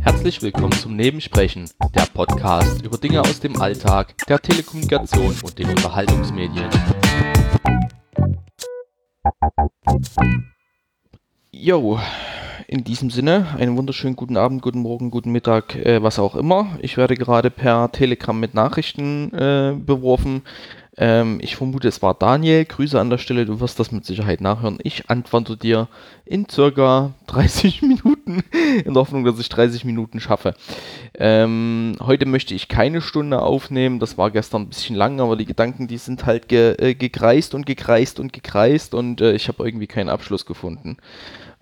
Herzlich willkommen zum Nebensprechen, der Podcast über Dinge aus dem Alltag, der Telekommunikation und den Unterhaltungsmedien. Jo, in diesem Sinne, einen wunderschönen guten Abend, guten Morgen, guten Mittag, äh, was auch immer. Ich werde gerade per Telegram mit Nachrichten äh, beworfen. Ähm, ich vermute, es war Daniel. Grüße an der Stelle, du wirst das mit Sicherheit nachhören. Ich antworte dir in circa 30 Minuten, in der Hoffnung, dass ich 30 Minuten schaffe. Ähm, heute möchte ich keine Stunde aufnehmen, das war gestern ein bisschen lang, aber die Gedanken, die sind halt ge äh, gekreist und gekreist und gekreist und äh, ich habe irgendwie keinen Abschluss gefunden.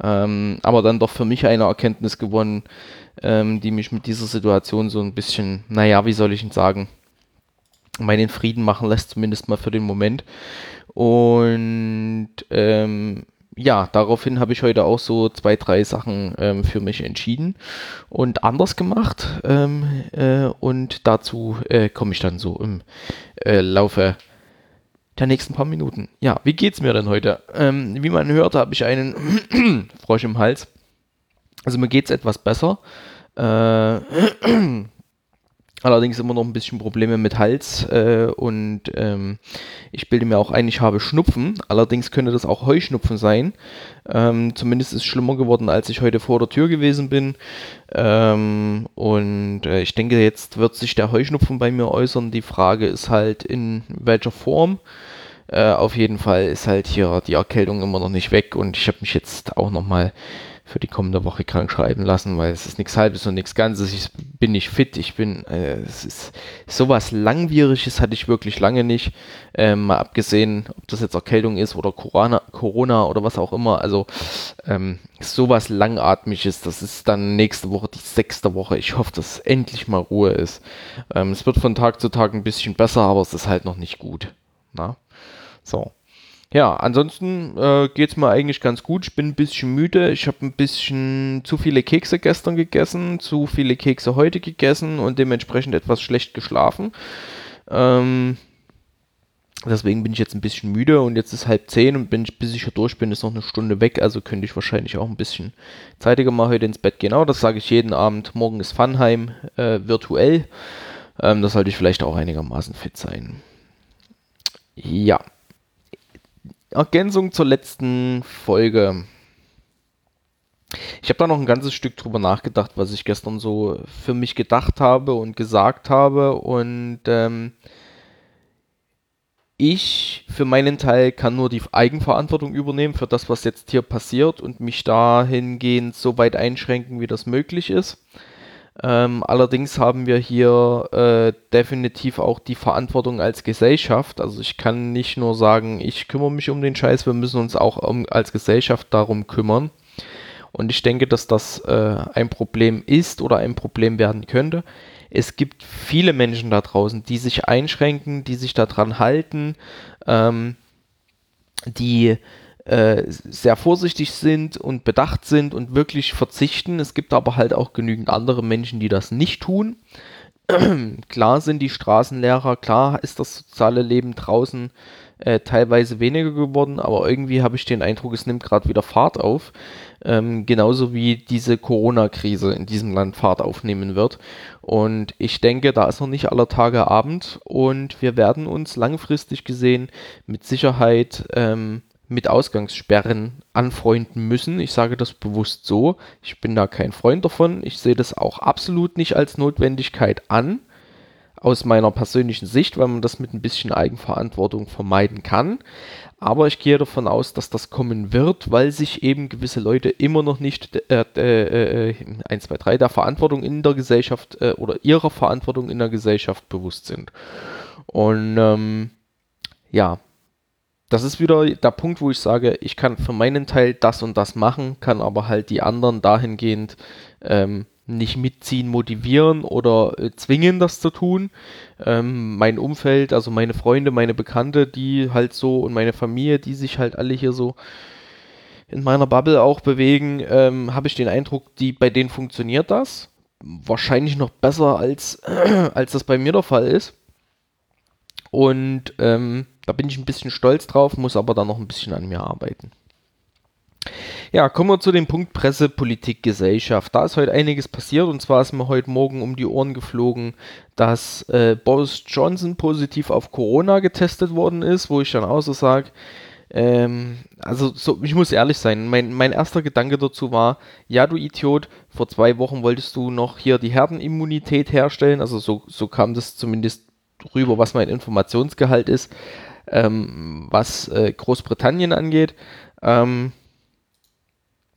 Ähm, aber dann doch für mich eine Erkenntnis gewonnen, ähm, die mich mit dieser Situation so ein bisschen, naja, wie soll ich denn sagen, meinen Frieden machen lässt, zumindest mal für den Moment. Und ähm, ja, daraufhin habe ich heute auch so zwei, drei Sachen ähm, für mich entschieden und anders gemacht. Ähm, äh, und dazu äh, komme ich dann so im äh, Laufe der nächsten paar Minuten. Ja, wie geht's mir denn heute? Ähm, wie man hört, habe ich einen Frosch im Hals. Also mir geht's etwas besser. Allerdings immer noch ein bisschen Probleme mit Hals äh, und ähm, ich bilde mir auch ein, ich habe Schnupfen. Allerdings könnte das auch Heuschnupfen sein. Ähm, zumindest ist es schlimmer geworden, als ich heute vor der Tür gewesen bin. Ähm, und äh, ich denke, jetzt wird sich der Heuschnupfen bei mir äußern. Die Frage ist halt, in welcher Form. Äh, auf jeden Fall ist halt hier die Erkältung immer noch nicht weg und ich habe mich jetzt auch nochmal für die kommende Woche krank schreiben lassen, weil es ist nichts Halbes und nichts Ganzes. Ich bin nicht fit. Ich bin, äh, es ist sowas Langwieriges hatte ich wirklich lange nicht. Ähm, mal abgesehen, ob das jetzt Erkältung ist oder Corona, Corona oder was auch immer. Also ähm, sowas Langatmiges. Das ist dann nächste Woche die sechste Woche. Ich hoffe, dass endlich mal Ruhe ist. Ähm, es wird von Tag zu Tag ein bisschen besser, aber es ist halt noch nicht gut. Na? So. Ja, ansonsten äh, geht es mir eigentlich ganz gut. Ich bin ein bisschen müde. Ich habe ein bisschen zu viele Kekse gestern gegessen, zu viele Kekse heute gegessen und dementsprechend etwas schlecht geschlafen. Ähm, deswegen bin ich jetzt ein bisschen müde und jetzt ist halb zehn und bin ich, bis ich hier durch bin, ist noch eine Stunde weg. Also könnte ich wahrscheinlich auch ein bisschen zeitiger mal heute ins Bett gehen. Genau, das sage ich jeden Abend. Morgen ist Funheim äh, virtuell. Ähm, da sollte ich vielleicht auch einigermaßen fit sein. Ja. Ergänzung zur letzten Folge. Ich habe da noch ein ganzes Stück drüber nachgedacht, was ich gestern so für mich gedacht habe und gesagt habe. Und ähm, ich für meinen Teil kann nur die Eigenverantwortung übernehmen für das, was jetzt hier passiert und mich dahingehend so weit einschränken, wie das möglich ist. Ähm, allerdings haben wir hier äh, definitiv auch die Verantwortung als Gesellschaft. Also ich kann nicht nur sagen, ich kümmere mich um den Scheiß, wir müssen uns auch um, als Gesellschaft darum kümmern. Und ich denke, dass das äh, ein Problem ist oder ein Problem werden könnte. Es gibt viele Menschen da draußen, die sich einschränken, die sich daran halten, ähm, die äh, sehr vorsichtig sind und bedacht sind und wirklich verzichten. Es gibt aber halt auch genügend andere Menschen, die das nicht tun. klar sind die Straßenlehrer, klar ist das soziale Leben draußen äh, teilweise weniger geworden, aber irgendwie habe ich den Eindruck, es nimmt gerade wieder Fahrt auf. Ähm, genauso wie diese Corona-Krise in diesem Land Fahrt aufnehmen wird. Und ich denke, da ist noch nicht aller Tage Abend und wir werden uns langfristig gesehen mit Sicherheit ähm, mit Ausgangssperren anfreunden müssen. Ich sage das bewusst so. Ich bin da kein Freund davon. Ich sehe das auch absolut nicht als Notwendigkeit an, aus meiner persönlichen Sicht, weil man das mit ein bisschen Eigenverantwortung vermeiden kann. Aber ich gehe davon aus, dass das kommen wird, weil sich eben gewisse Leute immer noch nicht äh, äh, äh, 1, 2, 3 der Verantwortung in der Gesellschaft äh, oder ihrer Verantwortung in der Gesellschaft bewusst sind. Und ähm, ja, das ist wieder der Punkt, wo ich sage, ich kann für meinen Teil das und das machen, kann aber halt die anderen dahingehend ähm, nicht mitziehen, motivieren oder äh, zwingen, das zu tun. Ähm, mein Umfeld, also meine Freunde, meine Bekannte, die halt so und meine Familie, die sich halt alle hier so in meiner Bubble auch bewegen, ähm, habe ich den Eindruck, die, bei denen funktioniert das. Wahrscheinlich noch besser als, als das bei mir der Fall ist. Und ähm, da bin ich ein bisschen stolz drauf, muss aber dann noch ein bisschen an mir arbeiten. Ja, kommen wir zu dem Punkt Presse, Politik, Gesellschaft. Da ist heute einiges passiert und zwar ist mir heute Morgen um die Ohren geflogen, dass äh, Boris Johnson positiv auf Corona getestet worden ist, wo ich dann auch so sage, ähm, also so, ich muss ehrlich sein, mein, mein erster Gedanke dazu war, ja du Idiot, vor zwei Wochen wolltest du noch hier die Herdenimmunität herstellen, also so, so kam das zumindest rüber, was mein Informationsgehalt ist, ähm, was äh, Großbritannien angeht. Ähm,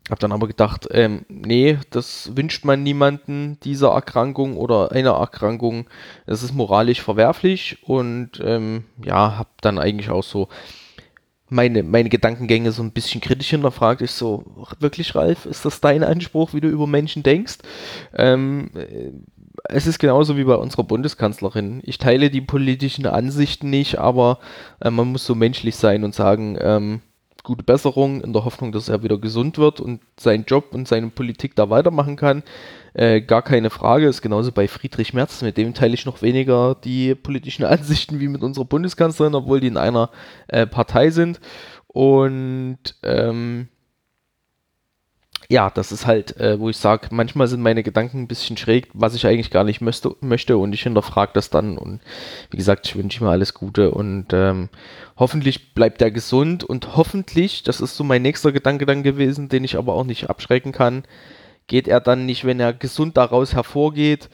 hab dann aber gedacht, ähm, nee, das wünscht man niemanden dieser Erkrankung oder einer Erkrankung. Das ist moralisch verwerflich und ähm, ja, hab dann eigentlich auch so meine, meine Gedankengänge so ein bisschen kritisch hinterfragt. Ich so, wirklich, Ralf, ist das dein Anspruch, wie du über Menschen denkst? Ähm, äh, es ist genauso wie bei unserer Bundeskanzlerin. Ich teile die politischen Ansichten nicht, aber äh, man muss so menschlich sein und sagen, ähm, gute Besserung in der Hoffnung, dass er wieder gesund wird und seinen Job und seine Politik da weitermachen kann. Äh, gar keine Frage, ist genauso bei Friedrich Merz, mit dem teile ich noch weniger die politischen Ansichten wie mit unserer Bundeskanzlerin, obwohl die in einer äh, Partei sind. Und ähm, ja, das ist halt, äh, wo ich sage, manchmal sind meine Gedanken ein bisschen schräg, was ich eigentlich gar nicht möchte, möchte und ich hinterfrage das dann. Und wie gesagt, ich wünsche ihm alles Gute und ähm, hoffentlich bleibt er gesund und hoffentlich, das ist so mein nächster Gedanke dann gewesen, den ich aber auch nicht abschrecken kann, geht er dann nicht, wenn er gesund daraus hervorgeht,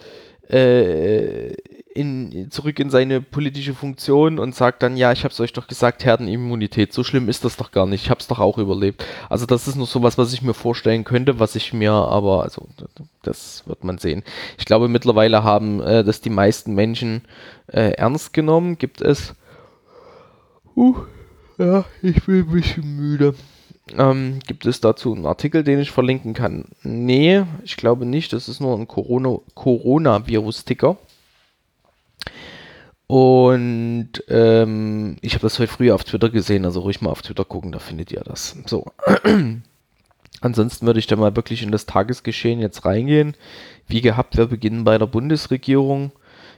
äh, in, zurück in seine politische Funktion und sagt dann, ja, ich habe es euch doch gesagt, Herdenimmunität, so schlimm ist das doch gar nicht, ich habe es doch auch überlebt. Also das ist nur sowas, was ich mir vorstellen könnte, was ich mir aber, also das wird man sehen. Ich glaube, mittlerweile haben äh, das die meisten Menschen äh, ernst genommen, gibt es. Uh, ja, ich bin ein bisschen müde. Ähm, gibt es dazu einen Artikel, den ich verlinken kann? Nee, ich glaube nicht. Das ist nur ein Corona Coronavirus-Ticker. Und ähm, ich habe das heute früh auf Twitter gesehen, also ruhig mal auf Twitter gucken, da findet ihr das. So. Ansonsten würde ich da mal wirklich in das Tagesgeschehen jetzt reingehen. Wie gehabt, wir beginnen bei der Bundesregierung.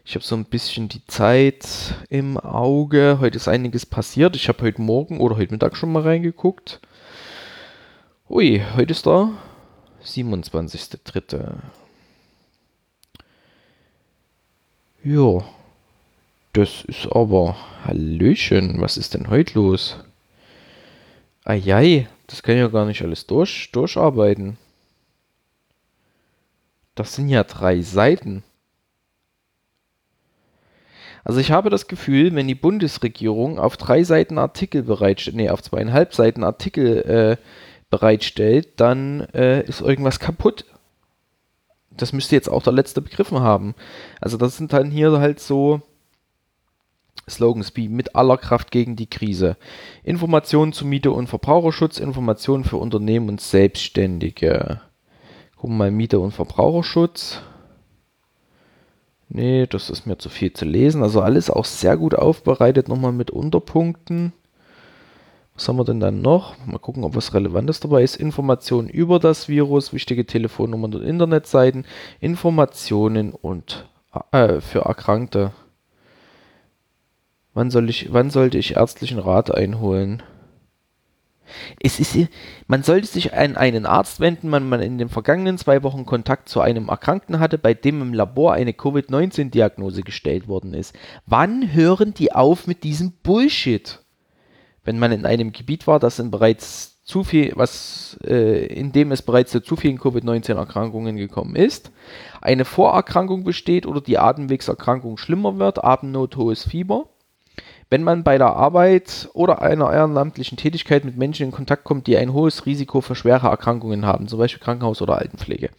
Ich habe so ein bisschen die Zeit im Auge. Heute ist einiges passiert. Ich habe heute Morgen oder heute Mittag schon mal reingeguckt. Ui, heute ist der 27.3. Jo, das ist aber. Hallöchen, was ist denn heute los? Eiei, das kann ich ja gar nicht alles durch, durcharbeiten. Das sind ja drei Seiten. Also ich habe das Gefühl, wenn die Bundesregierung auf drei Seiten Artikel bereitstellt, nee, auf zweieinhalb Seiten Artikel äh, bereitstellt, dann äh, ist irgendwas kaputt. Das müsste jetzt auch der letzte begriffen haben. Also das sind dann hier halt so Slogans wie mit aller Kraft gegen die Krise. Informationen zu Miete- und Verbraucherschutz, Informationen für Unternehmen und Selbstständige. Gucken wir mal Miete- und Verbraucherschutz. Nee, das ist mir zu viel zu lesen. Also alles auch sehr gut aufbereitet, nochmal mit Unterpunkten. Was haben wir denn dann noch? Mal gucken, ob was Relevantes dabei ist. Informationen über das Virus, wichtige Telefonnummern und Internetseiten, Informationen und äh, für Erkrankte. Wann, soll ich, wann sollte ich ärztlichen Rat einholen? Es ist, man sollte sich an einen Arzt wenden, wenn man in den vergangenen zwei Wochen Kontakt zu einem Erkrankten hatte, bei dem im Labor eine Covid-19-Diagnose gestellt worden ist. Wann hören die auf mit diesem Bullshit? wenn man in einem Gebiet war, das in bereits zu viel, was, äh, in dem es bereits zu zu vielen Covid-19-Erkrankungen gekommen ist, eine Vorerkrankung besteht oder die Atemwegserkrankung schlimmer wird, Atemnot, hohes Fieber, wenn man bei der Arbeit oder einer ehrenamtlichen Tätigkeit mit Menschen in Kontakt kommt, die ein hohes Risiko für schwere Erkrankungen haben, zum Beispiel Krankenhaus oder Altenpflege.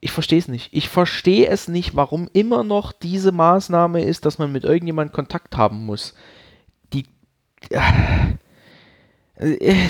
Ich verstehe es nicht. Ich verstehe es nicht, warum immer noch diese Maßnahme ist, dass man mit irgendjemandem Kontakt haben muss. Ja, äh,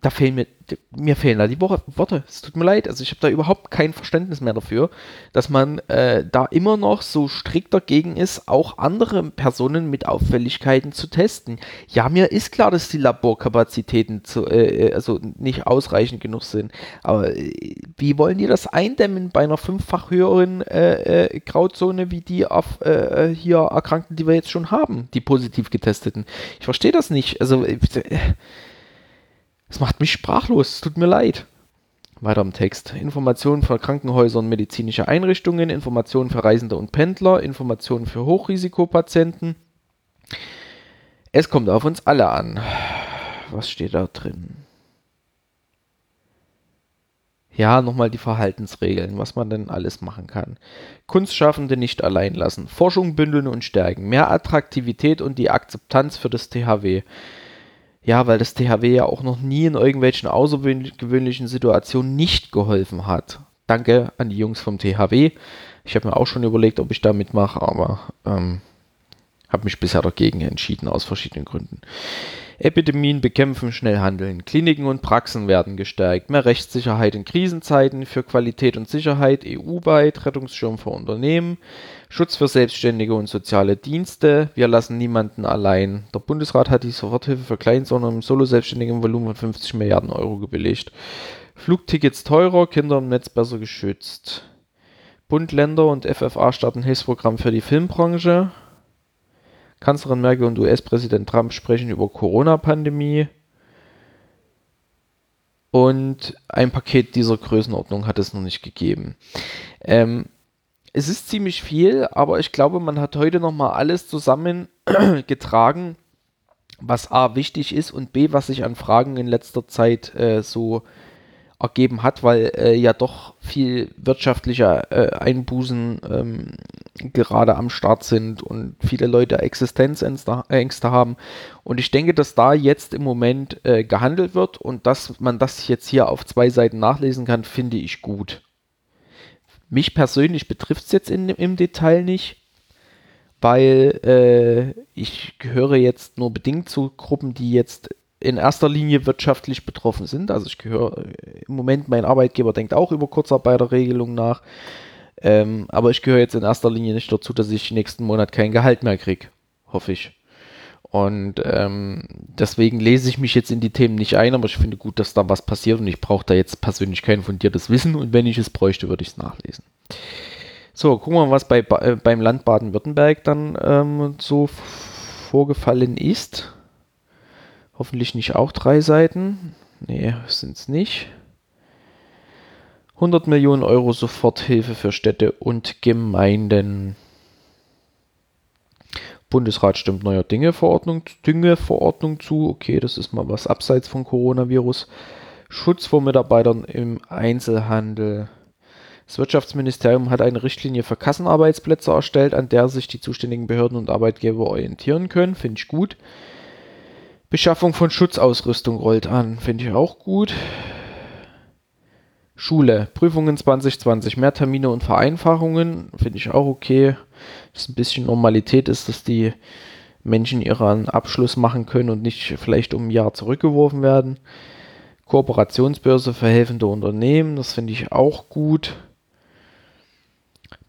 da fehlen mir, mir fehlen da die Worte. Es tut mir leid. Also ich habe da überhaupt kein Verständnis mehr dafür, dass man äh, da immer noch so strikt dagegen ist, auch andere Personen mit Auffälligkeiten zu testen. Ja, mir ist klar, dass die Laborkapazitäten zu, äh, äh also nicht ausreichend genug sind. Aber äh, wie wollen die das eindämmen bei einer fünffach höheren äh, Grauzone wie die auf hier Erkrankten, die wir jetzt schon haben, die positiv getesteten? Ich verstehe das nicht. Also Das macht mich sprachlos, es tut mir leid. Weiter im Text. Informationen für Krankenhäuser und medizinische Einrichtungen, Informationen für Reisende und Pendler, Informationen für Hochrisikopatienten. Es kommt auf uns alle an. Was steht da drin? Ja, nochmal die Verhaltensregeln, was man denn alles machen kann. Kunstschaffende nicht allein lassen, Forschung bündeln und stärken, mehr Attraktivität und die Akzeptanz für das THW. Ja, weil das THW ja auch noch nie in irgendwelchen außergewöhnlichen Situationen nicht geholfen hat. Danke an die Jungs vom THW. Ich habe mir auch schon überlegt, ob ich da mitmache, aber ähm, habe mich bisher dagegen entschieden, aus verschiedenen Gründen. Epidemien bekämpfen, schnell handeln. Kliniken und Praxen werden gestärkt. Mehr Rechtssicherheit in Krisenzeiten für Qualität und Sicherheit, EU-weit, Rettungsschirm für Unternehmen, Schutz für Selbstständige und soziale Dienste. Wir lassen niemanden allein. Der Bundesrat hat die Soforthilfe für Klein-, sondern im Solo-Selbstständigen Volumen von 50 Milliarden Euro gebilligt. Flugtickets teurer, Kinder im Netz besser geschützt. Bund, Länder und FFA starten Hilfsprogramm für die Filmbranche. Kanzlerin Merkel und US-Präsident Trump sprechen über Corona-Pandemie. Und ein Paket dieser Größenordnung hat es noch nicht gegeben. Ähm, es ist ziemlich viel, aber ich glaube, man hat heute nochmal alles zusammengetragen, was A wichtig ist und B, was sich an Fragen in letzter Zeit äh, so ergeben hat, weil äh, ja doch viel wirtschaftliche äh, Einbußen ähm, gerade am Start sind und viele Leute Existenzängste haben. Und ich denke, dass da jetzt im Moment äh, gehandelt wird und dass man das jetzt hier auf zwei Seiten nachlesen kann, finde ich gut. Mich persönlich betrifft es jetzt in, im Detail nicht, weil äh, ich gehöre jetzt nur bedingt zu Gruppen, die jetzt in erster Linie wirtschaftlich betroffen sind. Also ich gehöre im Moment, mein Arbeitgeber denkt auch über Kurzarbeiterregelungen nach. Ähm, aber ich gehöre jetzt in erster Linie nicht dazu, dass ich nächsten Monat kein Gehalt mehr kriege. Hoffe ich. Und ähm, deswegen lese ich mich jetzt in die Themen nicht ein, aber ich finde gut, dass da was passiert und ich brauche da jetzt persönlich kein fundiertes Wissen und wenn ich es bräuchte, würde ich es nachlesen. So, gucken wir mal, was bei, äh, beim Land Baden-Württemberg dann ähm, so vorgefallen ist. Hoffentlich nicht auch drei Seiten. Nee, sind es nicht. 100 Millionen Euro Soforthilfe für Städte und Gemeinden. Bundesrat stimmt neuer Dinge-Verordnung, Düngeverordnung zu. Okay, das ist mal was abseits von Coronavirus. Schutz vor Mitarbeitern im Einzelhandel. Das Wirtschaftsministerium hat eine Richtlinie für Kassenarbeitsplätze erstellt, an der sich die zuständigen Behörden und Arbeitgeber orientieren können. Finde ich gut. Beschaffung von Schutzausrüstung rollt an. Finde ich auch gut. Schule, Prüfungen 2020, mehr Termine und Vereinfachungen, finde ich auch okay. Dass ein bisschen Normalität ist, dass die Menschen ihren Abschluss machen können und nicht vielleicht um ein Jahr zurückgeworfen werden. Kooperationsbörse für helfende Unternehmen, das finde ich auch gut.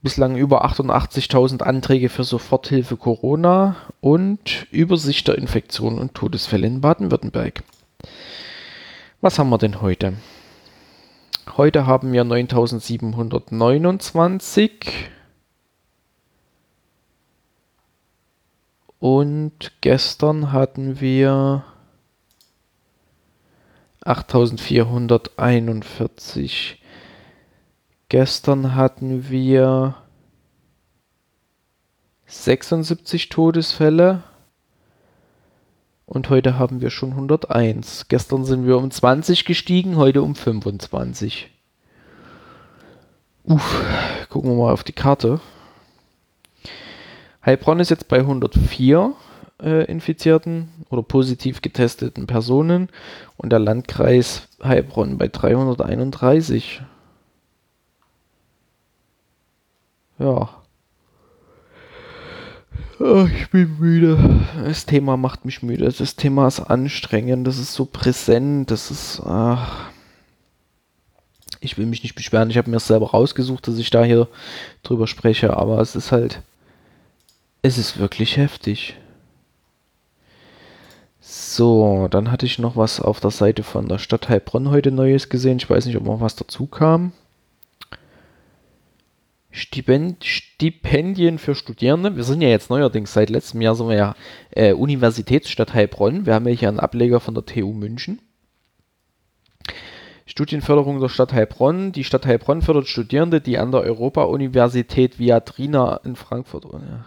Bislang über 88.000 Anträge für Soforthilfe Corona und Übersicht der Infektionen und Todesfälle in Baden-Württemberg. Was haben wir denn heute? Heute haben wir 9729 und gestern hatten wir 8441. Gestern hatten wir 76 Todesfälle und heute haben wir schon 101. Gestern sind wir um 20 gestiegen, heute um 25. Uff, gucken wir mal auf die Karte. Heilbronn ist jetzt bei 104 äh, infizierten oder positiv getesteten Personen und der Landkreis Heilbronn bei 331. Ja. Oh, ich bin müde. Das Thema macht mich müde. Das Thema ist anstrengend. Das ist so präsent. Das ist. Ach. Ich will mich nicht beschweren. Ich habe mir es selber rausgesucht, dass ich da hier drüber spreche. Aber es ist halt. Es ist wirklich heftig. So, dann hatte ich noch was auf der Seite von der Stadt Heilbronn heute Neues gesehen. Ich weiß nicht, ob noch was dazu kam. Stipend, Stipendien für Studierende. Wir sind ja jetzt neuerdings, seit letztem Jahr sind wir ja äh, Universitätsstadt Heilbronn. Wir haben ja hier einen Ableger von der TU München. Studienförderung der Stadt Heilbronn. Die Stadt Heilbronn fördert Studierende, die an der Europa-Universität Viadrina in Frankfurt, ja,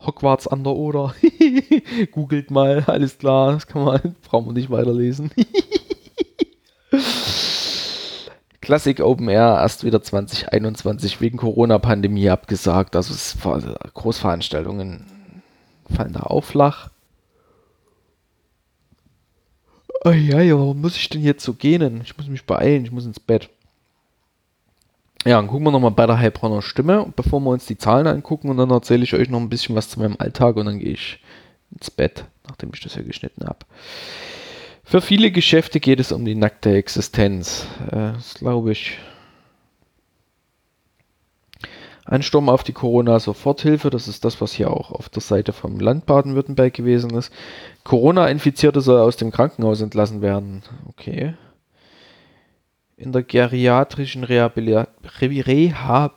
Hogwarts an der Oder. Googelt mal, alles klar, das kann man, brauchen wir nicht weiterlesen. Classic Open Air erst wieder 2021 wegen Corona-Pandemie abgesagt. Also es, Großveranstaltungen fallen da auch flach. Oh ja, ja, warum muss ich denn jetzt so gehen? Ich muss mich beeilen, ich muss ins Bett. Ja, dann gucken wir nochmal bei der Heilbronner Stimme, bevor wir uns die Zahlen angucken und dann erzähle ich euch noch ein bisschen was zu meinem Alltag und dann gehe ich ins Bett, nachdem ich das hier geschnitten habe. Für viele Geschäfte geht es um die nackte Existenz. Äh, das glaube ich Ansturm auf die Corona-Soforthilfe, das ist das, was hier auch auf der Seite vom Land Baden-Württemberg gewesen ist. Corona-Infizierte soll aus dem Krankenhaus entlassen werden. Okay. In der geriatrischen Rehabilit Reha,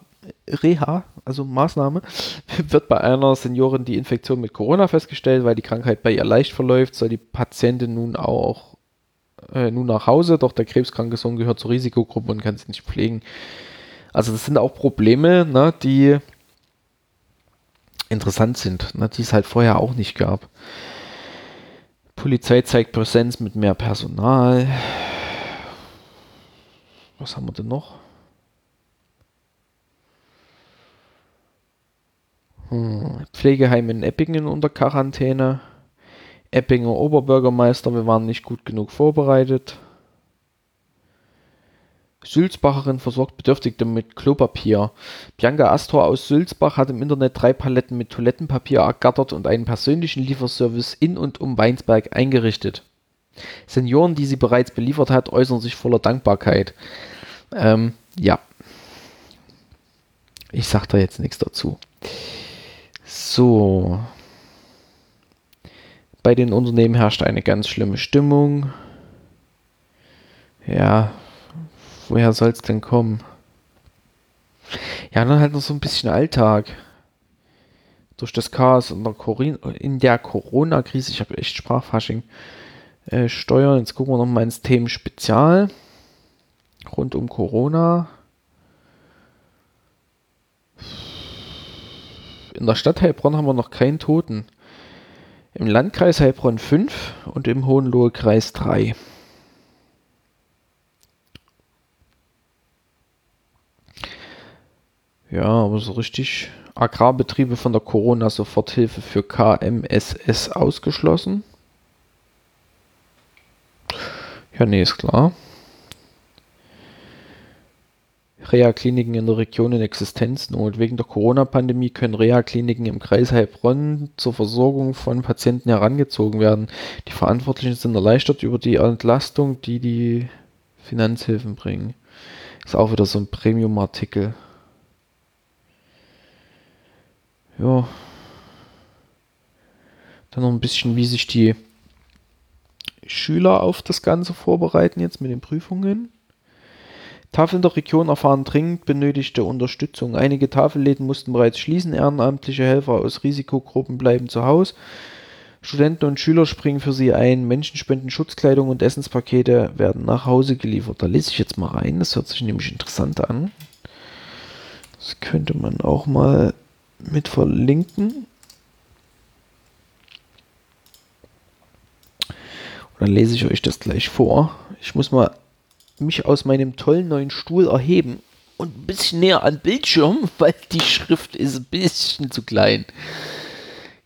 Reha, also Maßnahme, wird bei einer Seniorin die Infektion mit Corona festgestellt, weil die Krankheit bei ihr leicht verläuft, soll die Patientin nun auch äh, nun nach Hause, doch der krebskranke Sohn gehört zur Risikogruppe und kann sie nicht pflegen. Also das sind auch Probleme, ne, die interessant sind, ne, die es halt vorher auch nicht gab. Polizei zeigt Präsenz mit mehr Personal. Was haben wir denn noch? Pflegeheim in Eppingen unter Quarantäne. Eppinger Oberbürgermeister, wir waren nicht gut genug vorbereitet. Sülzbacherin versorgt Bedürftige mit Klopapier. Bianca Astor aus Sülzbach hat im Internet drei Paletten mit Toilettenpapier ergattert und einen persönlichen Lieferservice in und um Weinsberg eingerichtet. Senioren, die sie bereits beliefert hat, äußern sich voller Dankbarkeit. Ähm, ja. Ich sag da jetzt nichts dazu. So. Bei den Unternehmen herrscht eine ganz schlimme Stimmung. Ja, woher soll es denn kommen? Ja, dann halt noch so ein bisschen Alltag. Durch das Chaos in der, der Corona-Krise, ich habe echt Sprachfasching, äh, steuern. Jetzt gucken wir noch mal ins Themen Spezial. Rund um Corona. In der Stadt Heilbronn haben wir noch keinen Toten. Im Landkreis Heilbronn 5 und im Hohenlohe-Kreis 3. Ja, aber so richtig Agrarbetriebe von der Corona-Soforthilfe für KMSS ausgeschlossen. Ja, nee, ist klar. Reha-Kliniken in der Region in Existenznot. Wegen der Corona-Pandemie können Reha-Kliniken im Kreis Heilbronn zur Versorgung von Patienten herangezogen werden. Die Verantwortlichen sind erleichtert über die Entlastung, die die Finanzhilfen bringen. Ist auch wieder so ein Premium-Artikel. ja, dann noch ein bisschen, wie sich die Schüler auf das Ganze vorbereiten jetzt mit den Prüfungen. Tafeln der Region erfahren dringend benötigte Unterstützung. Einige Tafelläden mussten bereits schließen. Ehrenamtliche Helfer aus Risikogruppen bleiben zu Hause. Studenten und Schüler springen für sie ein. Menschen spenden Schutzkleidung und Essenspakete werden nach Hause geliefert. Da lese ich jetzt mal rein. Das hört sich nämlich interessant an. Das könnte man auch mal mit verlinken. Und dann lese ich euch das gleich vor. Ich muss mal mich aus meinem tollen neuen Stuhl erheben und ein bisschen näher an Bildschirm, weil die Schrift ist ein bisschen zu klein.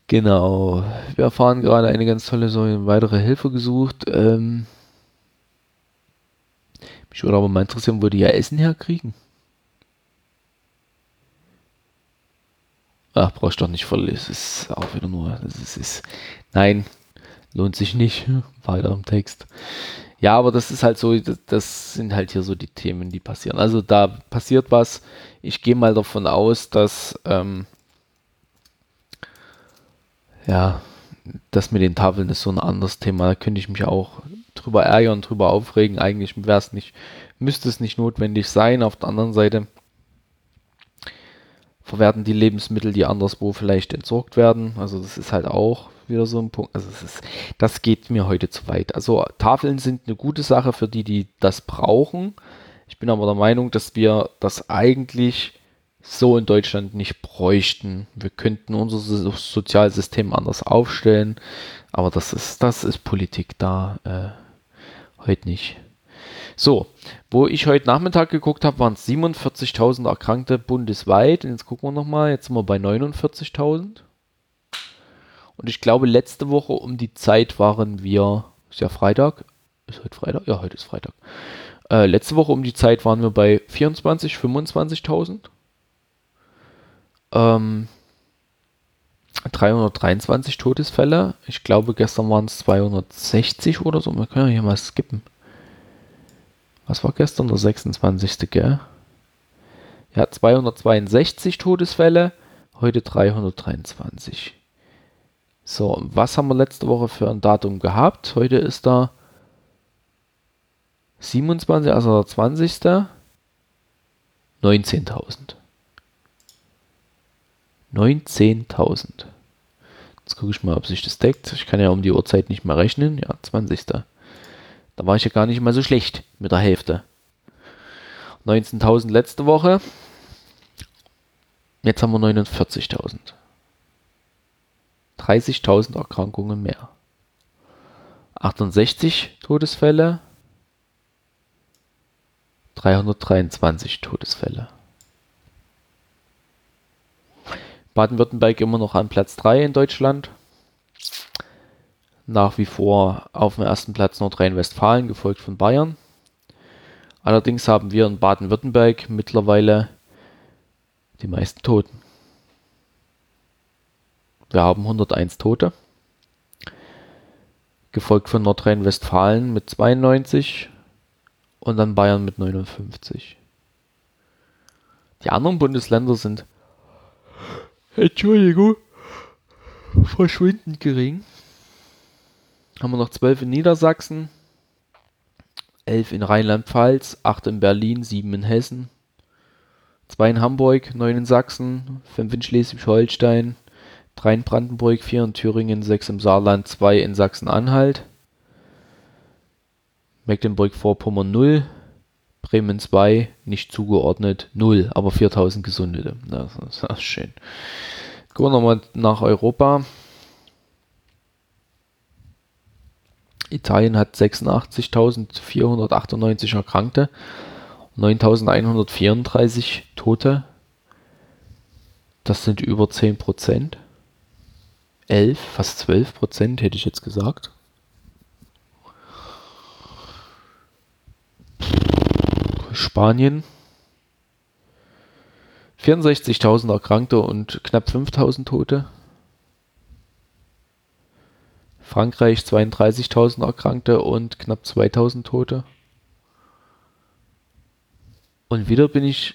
Genau. Wir erfahren gerade eine ganz tolle eine weitere Hilfe gesucht. Ähm mich würde aber mal interessieren, wo die ja Essen herkriegen. Ach, brauchst doch nicht voll. Es ist auch wieder nur. Das ist, ist, nein, lohnt sich nicht. Weiter im Text. Ja, aber das ist halt so, das, sind halt hier so die Themen, die passieren. Also da passiert was. Ich gehe mal davon aus, dass ähm, ja, das mit den Tafeln ist so ein anderes Thema. Da könnte ich mich auch drüber ärgern, drüber aufregen. Eigentlich wäre es nicht, müsste es nicht notwendig sein. Auf der anderen Seite verwerten die Lebensmittel, die anderswo vielleicht entsorgt werden. Also das ist halt auch wieder so ein Punkt. Also das, ist, das geht mir heute zu weit. Also Tafeln sind eine gute Sache für die, die das brauchen. Ich bin aber der Meinung, dass wir das eigentlich so in Deutschland nicht bräuchten. Wir könnten unser Sozialsystem anders aufstellen, aber das ist, das ist Politik da äh, heute nicht. So, wo ich heute Nachmittag geguckt habe, waren es 47.000 Erkrankte bundesweit. Und jetzt gucken wir nochmal, jetzt sind wir bei 49.000. Und ich glaube, letzte Woche um die Zeit waren wir, ist ja Freitag, ist heute Freitag? Ja, heute ist Freitag. Äh, letzte Woche um die Zeit waren wir bei 24.000, 25.000. Ähm, 323 Todesfälle. Ich glaube, gestern waren es 260 oder so. Wir können ja hier mal skippen. Was war gestern? Der 26. Gell? Ja, 262 Todesfälle, heute 323. So, was haben wir letzte Woche für ein Datum gehabt? Heute ist der 27, also der 20. 19.000. 19.000. Jetzt gucke ich mal, ob sich das deckt. Ich kann ja um die Uhrzeit nicht mehr rechnen. Ja, 20. Da war ich ja gar nicht mal so schlecht mit der Hälfte. 19.000 letzte Woche. Jetzt haben wir 49.000. 30.000 Erkrankungen mehr. 68 Todesfälle. 323 Todesfälle. Baden-Württemberg immer noch an Platz 3 in Deutschland nach wie vor auf dem ersten Platz Nordrhein-Westfalen, gefolgt von Bayern. Allerdings haben wir in Baden-Württemberg mittlerweile die meisten Toten. Wir haben 101 Tote, gefolgt von Nordrhein-Westfalen mit 92 und dann Bayern mit 59. Die anderen Bundesländer sind, Entschuldigung, verschwindend gering haben wir noch 12 in Niedersachsen, 11 in Rheinland-Pfalz, 8 in Berlin, 7 in Hessen, 2 in Hamburg, 9 in Sachsen, 5 in Schleswig-Holstein, 3 in Brandenburg, 4 in Thüringen, 6 im Saarland, 2 in Sachsen-Anhalt, Mecklenburg-Vorpommern 0, Bremen 2, nicht zugeordnet 0, aber 4000 Gesundete. Das ist, das ist schön. Gucken wir nochmal nach Europa. Italien hat 86.498 Erkrankte, 9.134 Tote. Das sind über 10 Prozent. 11, fast 12 Prozent hätte ich jetzt gesagt. Spanien 64.000 Erkrankte und knapp 5.000 Tote. Frankreich 32.000 Erkrankte und knapp 2.000 Tote. Und wieder bin ich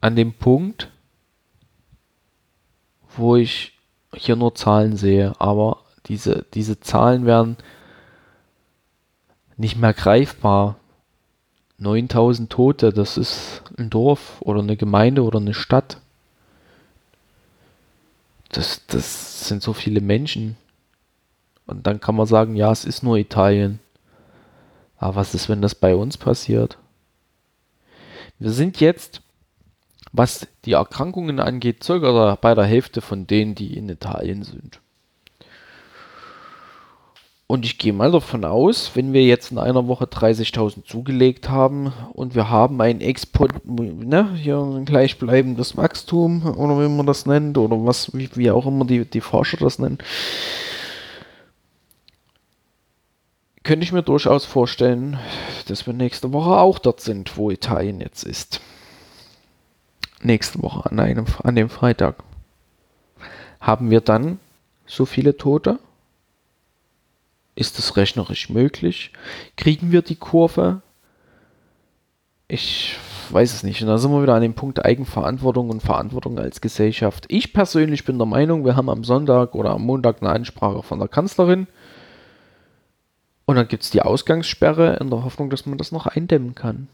an dem Punkt, wo ich hier nur Zahlen sehe, aber diese, diese Zahlen werden nicht mehr greifbar. 9000 Tote, das ist ein Dorf oder eine Gemeinde oder eine Stadt. Das, das sind so viele Menschen. Und dann kann man sagen, ja, es ist nur Italien. Aber was ist, wenn das bei uns passiert? Wir sind jetzt, was die Erkrankungen angeht, circa bei der Hälfte von denen, die in Italien sind. Und ich gehe mal davon aus, wenn wir jetzt in einer Woche 30.000 zugelegt haben und wir haben ein Export, ne, hier ein gleichbleibendes Wachstum oder wie man das nennt oder was, wie, wie auch immer die, die Forscher das nennen, könnte ich mir durchaus vorstellen, dass wir nächste Woche auch dort sind, wo Italien jetzt ist. Nächste Woche an, einem, an dem Freitag. Haben wir dann so viele Tote? Ist das rechnerisch möglich? Kriegen wir die Kurve? Ich weiß es nicht. Und da sind wir wieder an dem Punkt Eigenverantwortung und Verantwortung als Gesellschaft. Ich persönlich bin der Meinung, wir haben am Sonntag oder am Montag eine Ansprache von der Kanzlerin und dann gibt es die Ausgangssperre in der Hoffnung, dass man das noch eindämmen kann.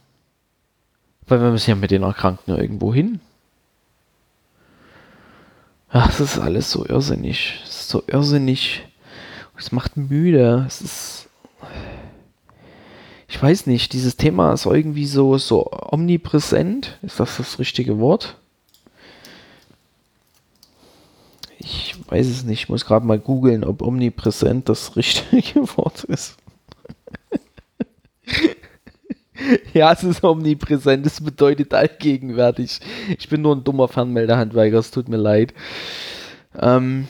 Weil wir müssen ja mit den Erkrankten irgendwo hin. Ach, das ist alles so irrsinnig. Es ist so irrsinnig. Es macht müde. Es ist. Ich weiß nicht, dieses Thema ist irgendwie so, so omnipräsent. Ist das das richtige Wort? Ich weiß es nicht. Ich muss gerade mal googeln, ob omnipräsent das richtige Wort ist. ja, es ist omnipräsent. Es bedeutet allgegenwärtig. Ich bin nur ein dummer Fernmeldehandwerker. Es tut mir leid. Ähm,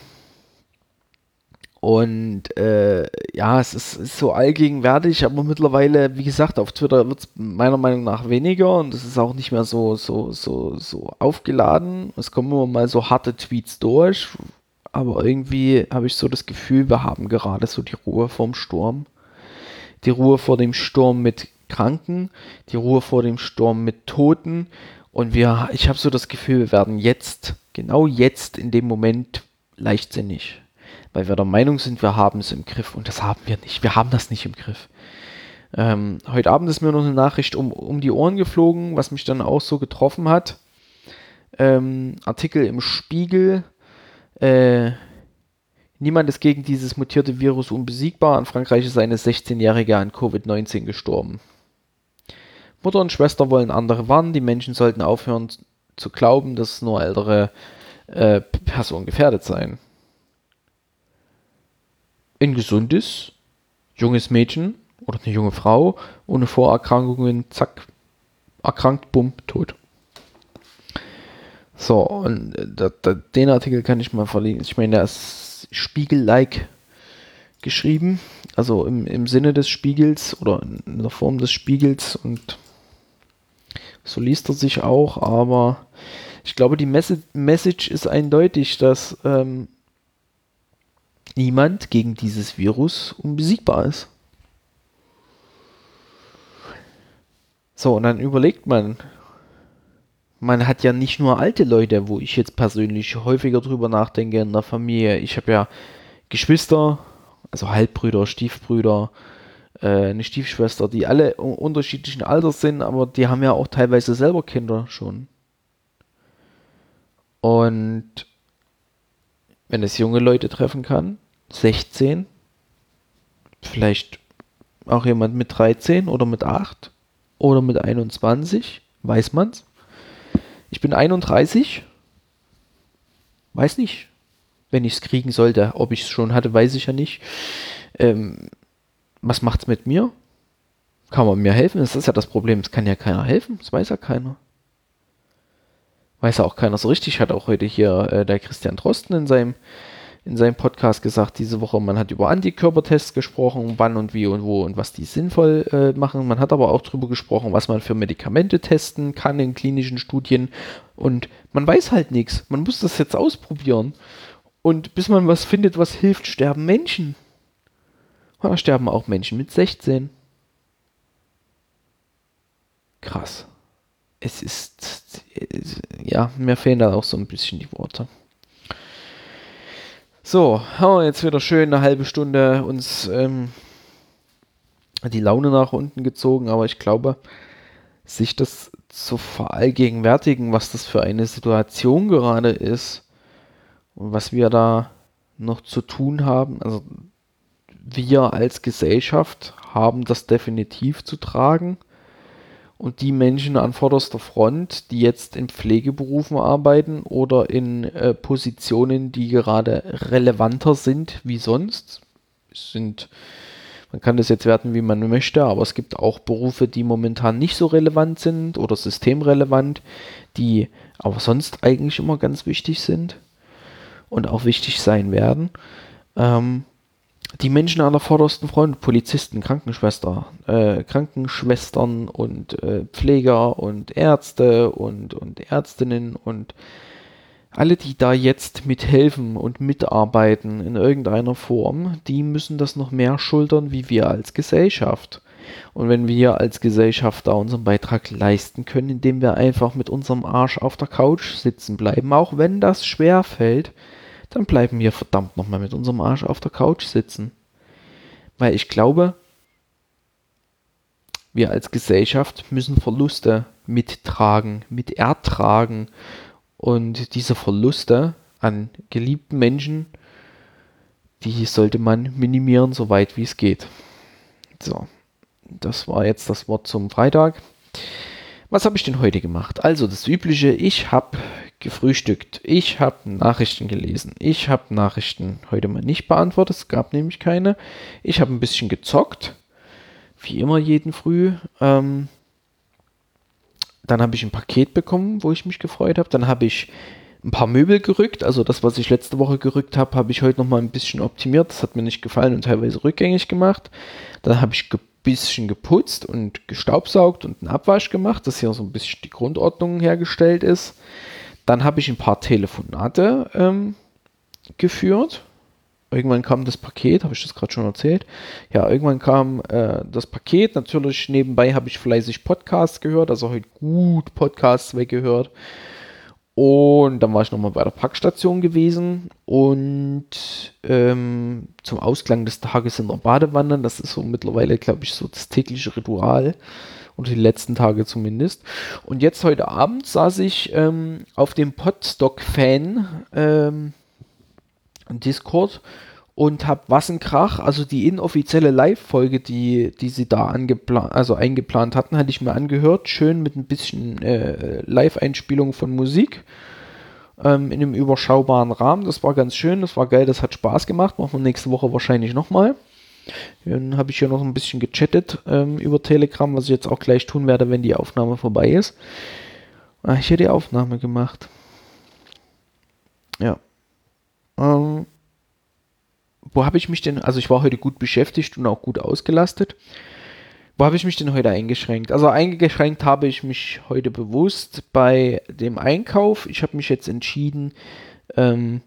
und äh, ja, es ist, ist, so allgegenwärtig, aber mittlerweile, wie gesagt, auf Twitter wird es meiner Meinung nach weniger und es ist auch nicht mehr so, so, so, so aufgeladen. Es kommen immer mal so harte Tweets durch, aber irgendwie habe ich so das Gefühl, wir haben gerade so die Ruhe vorm Sturm. Die Ruhe vor dem Sturm mit Kranken, die Ruhe vor dem Sturm mit Toten und wir, ich habe so das Gefühl, wir werden jetzt, genau jetzt in dem Moment leichtsinnig weil wir der Meinung sind, wir haben es im Griff und das haben wir nicht. Wir haben das nicht im Griff. Ähm, heute Abend ist mir noch eine Nachricht um, um die Ohren geflogen, was mich dann auch so getroffen hat. Ähm, Artikel im Spiegel. Äh, niemand ist gegen dieses mutierte Virus unbesiegbar. In Frankreich ist eine 16-Jährige an Covid-19 gestorben. Mutter und Schwester wollen andere warnen. Die Menschen sollten aufhören zu glauben, dass nur ältere äh, Personen gefährdet seien ein gesundes, junges Mädchen oder eine junge Frau ohne Vorerkrankungen, zack, erkrankt, bumm, tot. So, und da, da, den Artikel kann ich mal verlinken. Ich meine, der ist Spiegel-like geschrieben, also im, im Sinne des Spiegels oder in der Form des Spiegels und so liest er sich auch, aber ich glaube, die Message ist eindeutig, dass ähm, niemand gegen dieses Virus unbesiegbar ist. So, und dann überlegt man, man hat ja nicht nur alte Leute, wo ich jetzt persönlich häufiger drüber nachdenke in der Familie. Ich habe ja Geschwister, also Halbbrüder, Stiefbrüder, eine Stiefschwester, die alle unterschiedlichen Alters sind, aber die haben ja auch teilweise selber Kinder schon. Und wenn es junge Leute treffen kann, 16, vielleicht auch jemand mit 13 oder mit 8 oder mit 21, weiß man's. Ich bin 31, weiß nicht, wenn ich es kriegen sollte. Ob ich es schon hatte, weiß ich ja nicht. Ähm, was macht's mit mir? Kann man mir helfen? Das ist ja das Problem. Es kann ja keiner helfen. Das weiß ja keiner. Weiß ja auch keiner so richtig. Hat auch heute hier äh, der Christian Drosten in seinem in seinem Podcast gesagt diese Woche, man hat über Antikörpertests gesprochen, wann und wie und wo und was die sinnvoll äh, machen. Man hat aber auch darüber gesprochen, was man für Medikamente testen kann in klinischen Studien. Und man weiß halt nichts. Man muss das jetzt ausprobieren. Und bis man was findet, was hilft, sterben Menschen. Da sterben auch Menschen mit 16. Krass. Es ist, ja, mir fehlen da auch so ein bisschen die Worte. So, haben wir jetzt wieder schön eine halbe Stunde uns ähm, die Laune nach unten gezogen, aber ich glaube, sich das zu verallgegenwärtigen, was das für eine Situation gerade ist und was wir da noch zu tun haben, also wir als Gesellschaft haben das definitiv zu tragen und die Menschen an vorderster Front, die jetzt in Pflegeberufen arbeiten oder in äh, Positionen, die gerade relevanter sind wie sonst, sind, man kann das jetzt werten, wie man möchte, aber es gibt auch Berufe, die momentan nicht so relevant sind oder systemrelevant, die aber sonst eigentlich immer ganz wichtig sind und auch wichtig sein werden. Ähm, die Menschen an der vordersten Front, Polizisten, Krankenschwester, äh, Krankenschwestern und äh, Pfleger und Ärzte und, und Ärztinnen und alle, die da jetzt mithelfen und mitarbeiten in irgendeiner Form, die müssen das noch mehr schultern wie wir als Gesellschaft. Und wenn wir als Gesellschaft da unseren Beitrag leisten können, indem wir einfach mit unserem Arsch auf der Couch sitzen bleiben, auch wenn das schwer fällt, dann bleiben wir verdammt nochmal mit unserem Arsch auf der Couch sitzen. Weil ich glaube, wir als Gesellschaft müssen Verluste mittragen, mit ertragen. Und diese Verluste an geliebten Menschen, die sollte man minimieren, so weit wie es geht. So, das war jetzt das Wort zum Freitag. Was habe ich denn heute gemacht? Also das Übliche, ich habe gefrühstückt, ich habe Nachrichten gelesen, ich habe Nachrichten heute mal nicht beantwortet, es gab nämlich keine. Ich habe ein bisschen gezockt, wie immer jeden Früh. Ähm, dann habe ich ein Paket bekommen, wo ich mich gefreut habe. Dann habe ich ein paar Möbel gerückt. Also das, was ich letzte Woche gerückt habe, habe ich heute noch mal ein bisschen optimiert. Das hat mir nicht gefallen und teilweise rückgängig gemacht. Dann habe ich ge bisschen geputzt und gestaubsaugt und einen Abwasch gemacht, dass hier so ein bisschen die Grundordnung hergestellt ist. Dann habe ich ein paar Telefonate ähm, geführt. Irgendwann kam das Paket, habe ich das gerade schon erzählt? Ja, irgendwann kam äh, das Paket. Natürlich nebenbei habe ich fleißig Podcasts gehört, also heute gut Podcasts weggehört. Und dann war ich nochmal bei der Packstation gewesen und ähm, zum Ausklang des Tages in der Badewanne. Das ist so mittlerweile, glaube ich, so das tägliche Ritual. Oder die letzten Tage zumindest. Und jetzt heute Abend saß ich ähm, auf dem Podstock-Fan ähm, Discord und habe Wassenkrach, also die inoffizielle Live-Folge, die, die sie da also eingeplant hatten, hatte ich mir angehört, schön mit ein bisschen äh, Live-Einspielung von Musik ähm, in einem überschaubaren Rahmen. Das war ganz schön, das war geil, das hat Spaß gemacht. Machen wir nächste Woche wahrscheinlich nochmal. Dann habe ich hier noch ein bisschen gechattet ähm, über Telegram, was ich jetzt auch gleich tun werde, wenn die Aufnahme vorbei ist. Ah, ich hätte die Aufnahme gemacht. Ja. Ähm, wo habe ich mich denn, also ich war heute gut beschäftigt und auch gut ausgelastet. Wo habe ich mich denn heute eingeschränkt? Also eingeschränkt habe ich mich heute bewusst bei dem Einkauf. Ich habe mich jetzt entschieden, ähm,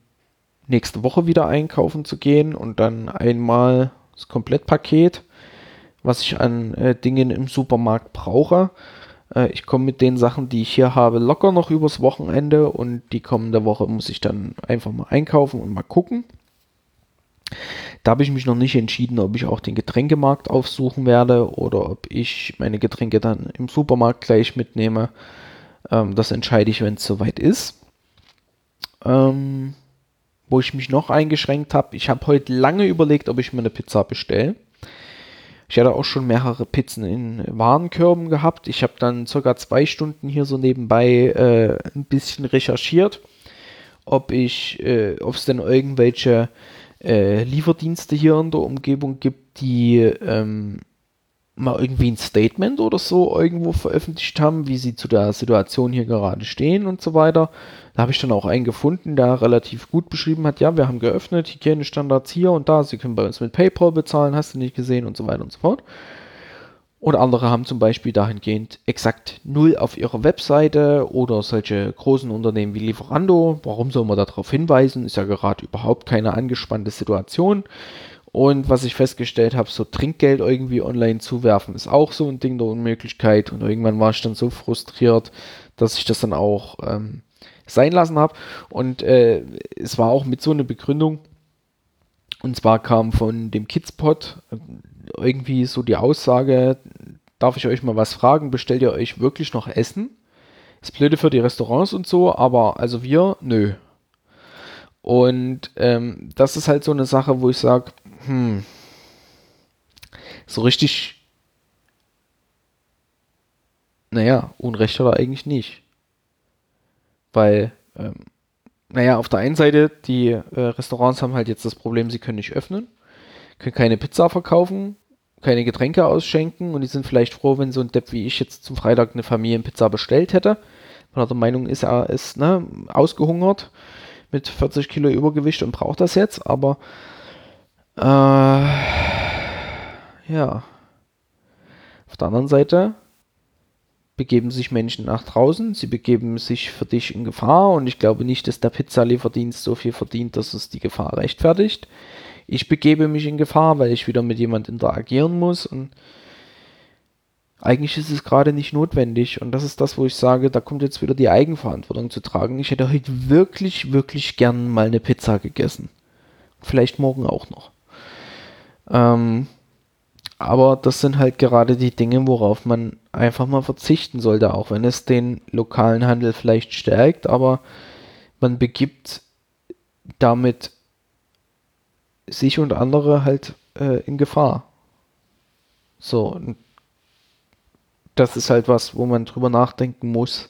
nächste Woche wieder einkaufen zu gehen und dann einmal das Komplettpaket, was ich an äh, Dingen im Supermarkt brauche. Äh, ich komme mit den Sachen, die ich hier habe, locker noch übers Wochenende und die kommende Woche muss ich dann einfach mal einkaufen und mal gucken. Da habe ich mich noch nicht entschieden, ob ich auch den Getränkemarkt aufsuchen werde oder ob ich meine Getränke dann im Supermarkt gleich mitnehme. Ähm, das entscheide ich, wenn es soweit ist. Ähm, wo ich mich noch eingeschränkt habe, ich habe heute lange überlegt, ob ich mir eine Pizza bestelle. Ich hatte auch schon mehrere Pizzen in Warenkörben gehabt. Ich habe dann circa zwei Stunden hier so nebenbei äh, ein bisschen recherchiert, ob ich, äh, ob es denn irgendwelche äh, Lieferdienste hier in der Umgebung gibt, die ähm, mal irgendwie ein Statement oder so irgendwo veröffentlicht haben, wie sie zu der Situation hier gerade stehen und so weiter. Da habe ich dann auch einen gefunden, der relativ gut beschrieben hat, ja, wir haben geöffnet, Hygienestandards hier und da, Sie können bei uns mit PayPal bezahlen, hast du nicht gesehen und so weiter und so fort. Und andere haben zum Beispiel dahingehend exakt null auf ihrer Webseite oder solche großen Unternehmen wie Lieferando. Warum soll man darauf hinweisen? Ist ja gerade überhaupt keine angespannte Situation. Und was ich festgestellt habe, so Trinkgeld irgendwie online zuwerfen, ist auch so ein Ding der Unmöglichkeit. Und irgendwann war ich dann so frustriert, dass ich das dann auch ähm, sein lassen habe. Und äh, es war auch mit so einer Begründung. Und zwar kam von dem Kidspot, irgendwie so die Aussage, darf ich euch mal was fragen, bestellt ihr euch wirklich noch Essen? Ist blöde für die Restaurants und so, aber also wir, nö. Und ähm, das ist halt so eine Sache, wo ich sage, hm, so richtig, naja, Unrecht hat er eigentlich nicht. Weil, ähm, naja, auf der einen Seite, die äh, Restaurants haben halt jetzt das Problem, sie können nicht öffnen, können keine Pizza verkaufen, keine Getränke ausschenken und die sind vielleicht froh, wenn so ein Depp wie ich jetzt zum Freitag eine Familienpizza bestellt hätte. Weil er der Meinung ist, er ist ne, ausgehungert mit 40 Kilo Übergewicht und braucht das jetzt, aber äh, ja. Auf der anderen Seite begeben sich Menschen nach draußen, sie begeben sich für dich in Gefahr und ich glaube nicht, dass der Pizzalieferdienst so viel verdient, dass es die Gefahr rechtfertigt ich begebe mich in Gefahr, weil ich wieder mit jemand interagieren muss und eigentlich ist es gerade nicht notwendig und das ist das, wo ich sage, da kommt jetzt wieder die Eigenverantwortung zu tragen. Ich hätte heute wirklich, wirklich gern mal eine Pizza gegessen. Vielleicht morgen auch noch. Ähm, aber das sind halt gerade die Dinge, worauf man einfach mal verzichten sollte, auch wenn es den lokalen Handel vielleicht stärkt, aber man begibt damit sich und andere halt äh, in Gefahr. So, das ist halt was, wo man drüber nachdenken muss.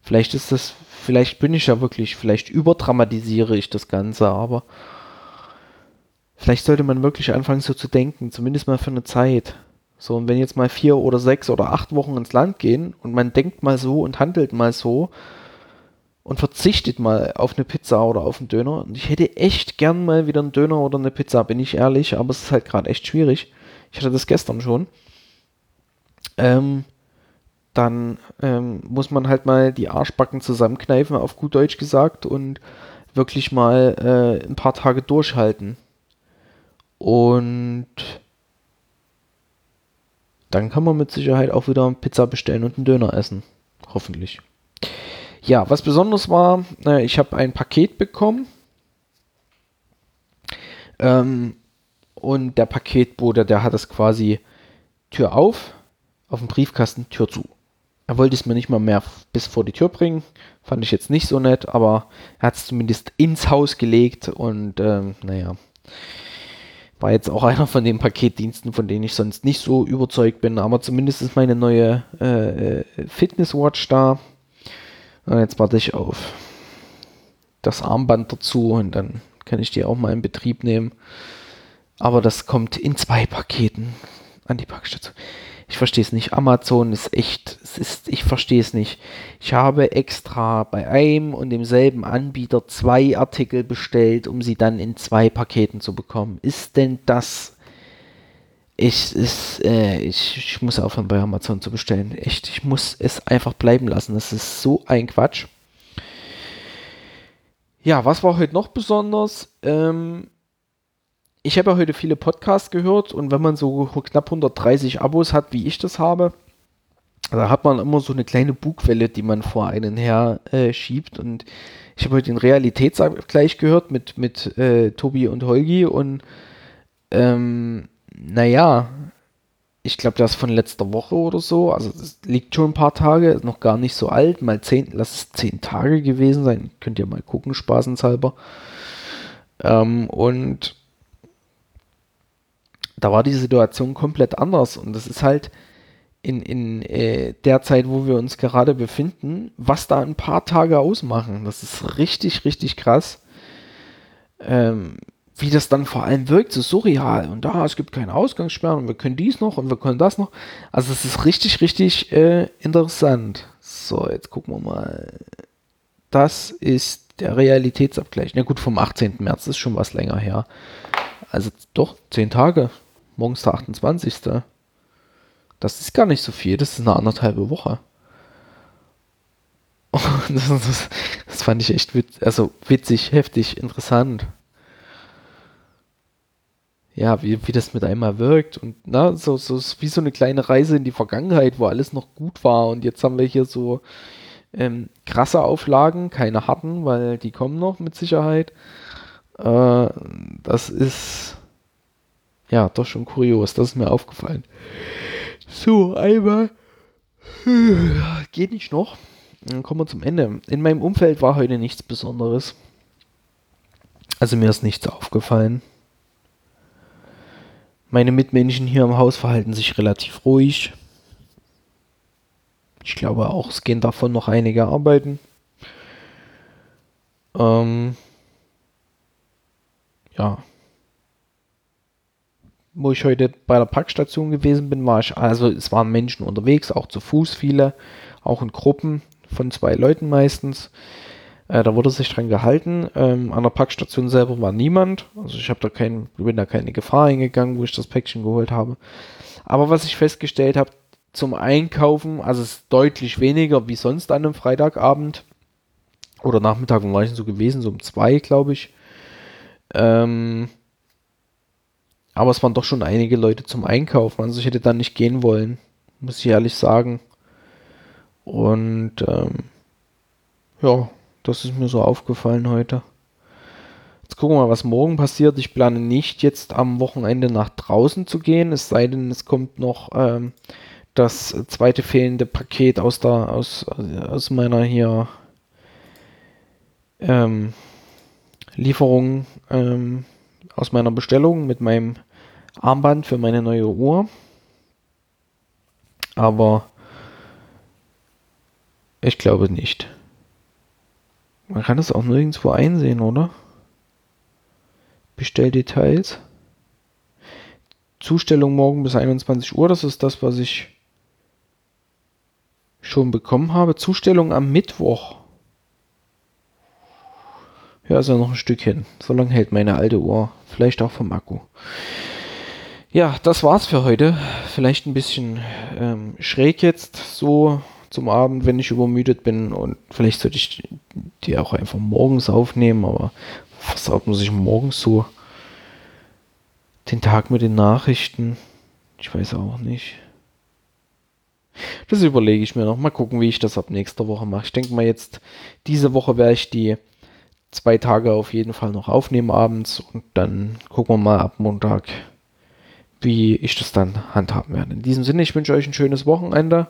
Vielleicht ist das, vielleicht bin ich ja wirklich, vielleicht überdramatisiere ich das Ganze, aber vielleicht sollte man wirklich anfangen so zu denken, zumindest mal für eine Zeit. So, und wenn jetzt mal vier oder sechs oder acht Wochen ins Land gehen und man denkt mal so und handelt mal so und verzichtet mal auf eine Pizza oder auf einen Döner. Und ich hätte echt gern mal wieder einen Döner oder eine Pizza, bin ich ehrlich, aber es ist halt gerade echt schwierig. Ich hatte das gestern schon. Ähm, dann ähm, muss man halt mal die Arschbacken zusammenkneifen, auf gut Deutsch gesagt, und wirklich mal äh, ein paar Tage durchhalten. Und dann kann man mit Sicherheit auch wieder Pizza bestellen und einen Döner essen. Hoffentlich. Ja, was besonders war, ich habe ein Paket bekommen. Ähm, und der Paketbote, der hat es quasi Tür auf, auf dem Briefkasten Tür zu. Er wollte es mir nicht mal mehr bis vor die Tür bringen. Fand ich jetzt nicht so nett, aber er hat es zumindest ins Haus gelegt und ähm, naja. War jetzt auch einer von den Paketdiensten, von denen ich sonst nicht so überzeugt bin, aber zumindest ist meine neue äh, äh Fitnesswatch da. Und jetzt warte ich auf das Armband dazu und dann kann ich die auch mal in Betrieb nehmen. Aber das kommt in zwei Paketen an die Packstation. Ich verstehe es nicht. Amazon ist echt, es ist, ich verstehe es nicht. Ich habe extra bei einem und demselben Anbieter zwei Artikel bestellt, um sie dann in zwei Paketen zu bekommen. Ist denn das? Ich, ist, äh, ich, ich muss aufhören bei Amazon zu bestellen. Echt, ich muss es einfach bleiben lassen. Das ist so ein Quatsch. Ja, was war heute noch besonders? Ähm, ich habe ja heute viele Podcasts gehört und wenn man so knapp 130 Abos hat, wie ich das habe, da hat man immer so eine kleine Bugwelle, die man vor einen her äh, schiebt. Und ich habe heute den Realitätsabgleich gehört mit, mit äh, Tobi und Holgi und ähm, naja, ich glaube, das ist von letzter Woche oder so. Also es liegt schon ein paar Tage, ist noch gar nicht so alt. Mal zehn, lass es zehn Tage gewesen sein. Könnt ihr mal gucken, spaßenshalber. Ähm, und da war die Situation komplett anders und das ist halt in, in äh, der Zeit, wo wir uns gerade befinden, was da ein paar Tage ausmachen. Das ist richtig, richtig krass. Ähm, wie das dann vor allem wirkt, so surreal. Und da, es gibt keine Ausgangssperren und wir können dies noch und wir können das noch. Also es ist richtig, richtig äh, interessant. So, jetzt gucken wir mal. Das ist der Realitätsabgleich. Na gut, vom 18. März ist schon was länger her. Also doch, zehn Tage morgen ist der 28. Das ist gar nicht so viel, das ist eine anderthalbe Woche. Das, das, das, fand ich echt witz, also witzig, heftig, interessant. Ja, wie, wie das mit einmal wirkt und na, so, so wie so eine kleine Reise in die Vergangenheit, wo alles noch gut war und jetzt haben wir hier so ähm, krasse Auflagen, keine harten, weil die kommen noch mit Sicherheit. Äh, das ist ja, doch schon kurios, das ist mir aufgefallen. So, einmal. Geht nicht noch. Dann kommen wir zum Ende. In meinem Umfeld war heute nichts Besonderes. Also mir ist nichts aufgefallen. Meine Mitmenschen hier im Haus verhalten sich relativ ruhig. Ich glaube auch, es gehen davon noch einige arbeiten. Ähm, ja, wo ich heute bei der Packstation gewesen bin, war ich, also es waren Menschen unterwegs, auch zu Fuß viele, auch in Gruppen von zwei Leuten meistens. Äh, da wurde sich dran gehalten. Ähm, an der Packstation selber war niemand. Also ich habe da kein, bin da keine Gefahr eingegangen, wo ich das Päckchen geholt habe. Aber was ich festgestellt habe, zum Einkaufen, also es ist deutlich weniger wie sonst an einem Freitagabend oder Nachmittag, wo war ich so gewesen, so um zwei, glaube ich. Ähm, aber es waren doch schon einige Leute zum Einkaufen. Also ich hätte da nicht gehen wollen, muss ich ehrlich sagen. Und ähm, ja, das ist mir so aufgefallen heute. Jetzt gucken wir mal, was morgen passiert. Ich plane nicht jetzt am Wochenende nach draußen zu gehen, es sei denn, es kommt noch ähm, das zweite fehlende Paket aus der aus, aus meiner hier ähm, Lieferung ähm, aus meiner Bestellung mit meinem Armband für meine neue Uhr. Aber ich glaube nicht. Man kann es auch nirgendwo einsehen, oder? Bestelldetails. Zustellung morgen bis 21 Uhr, das ist das, was ich schon bekommen habe. Zustellung am Mittwoch. Ja, ist ja noch ein Stück hin. So lange hält meine alte Uhr. Vielleicht auch vom Akku. Ja, das war's für heute. Vielleicht ein bisschen ähm, schräg jetzt so zum Abend, wenn ich übermüdet bin. Und vielleicht sollte ich die auch einfach morgens aufnehmen. Aber versaut man sich morgens so den Tag mit den Nachrichten? Ich weiß auch nicht. Das überlege ich mir noch. Mal gucken, wie ich das ab nächster Woche mache. Ich denke mal jetzt, diese Woche werde ich die zwei Tage auf jeden Fall noch aufnehmen abends und dann gucken wir mal ab Montag, wie ich das dann handhaben werde. In diesem Sinne, ich wünsche euch ein schönes Wochenende.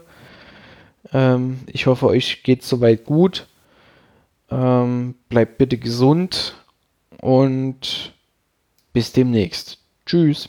Ähm, ich hoffe, euch geht soweit gut. Ähm, bleibt bitte gesund und bis demnächst. Tschüss.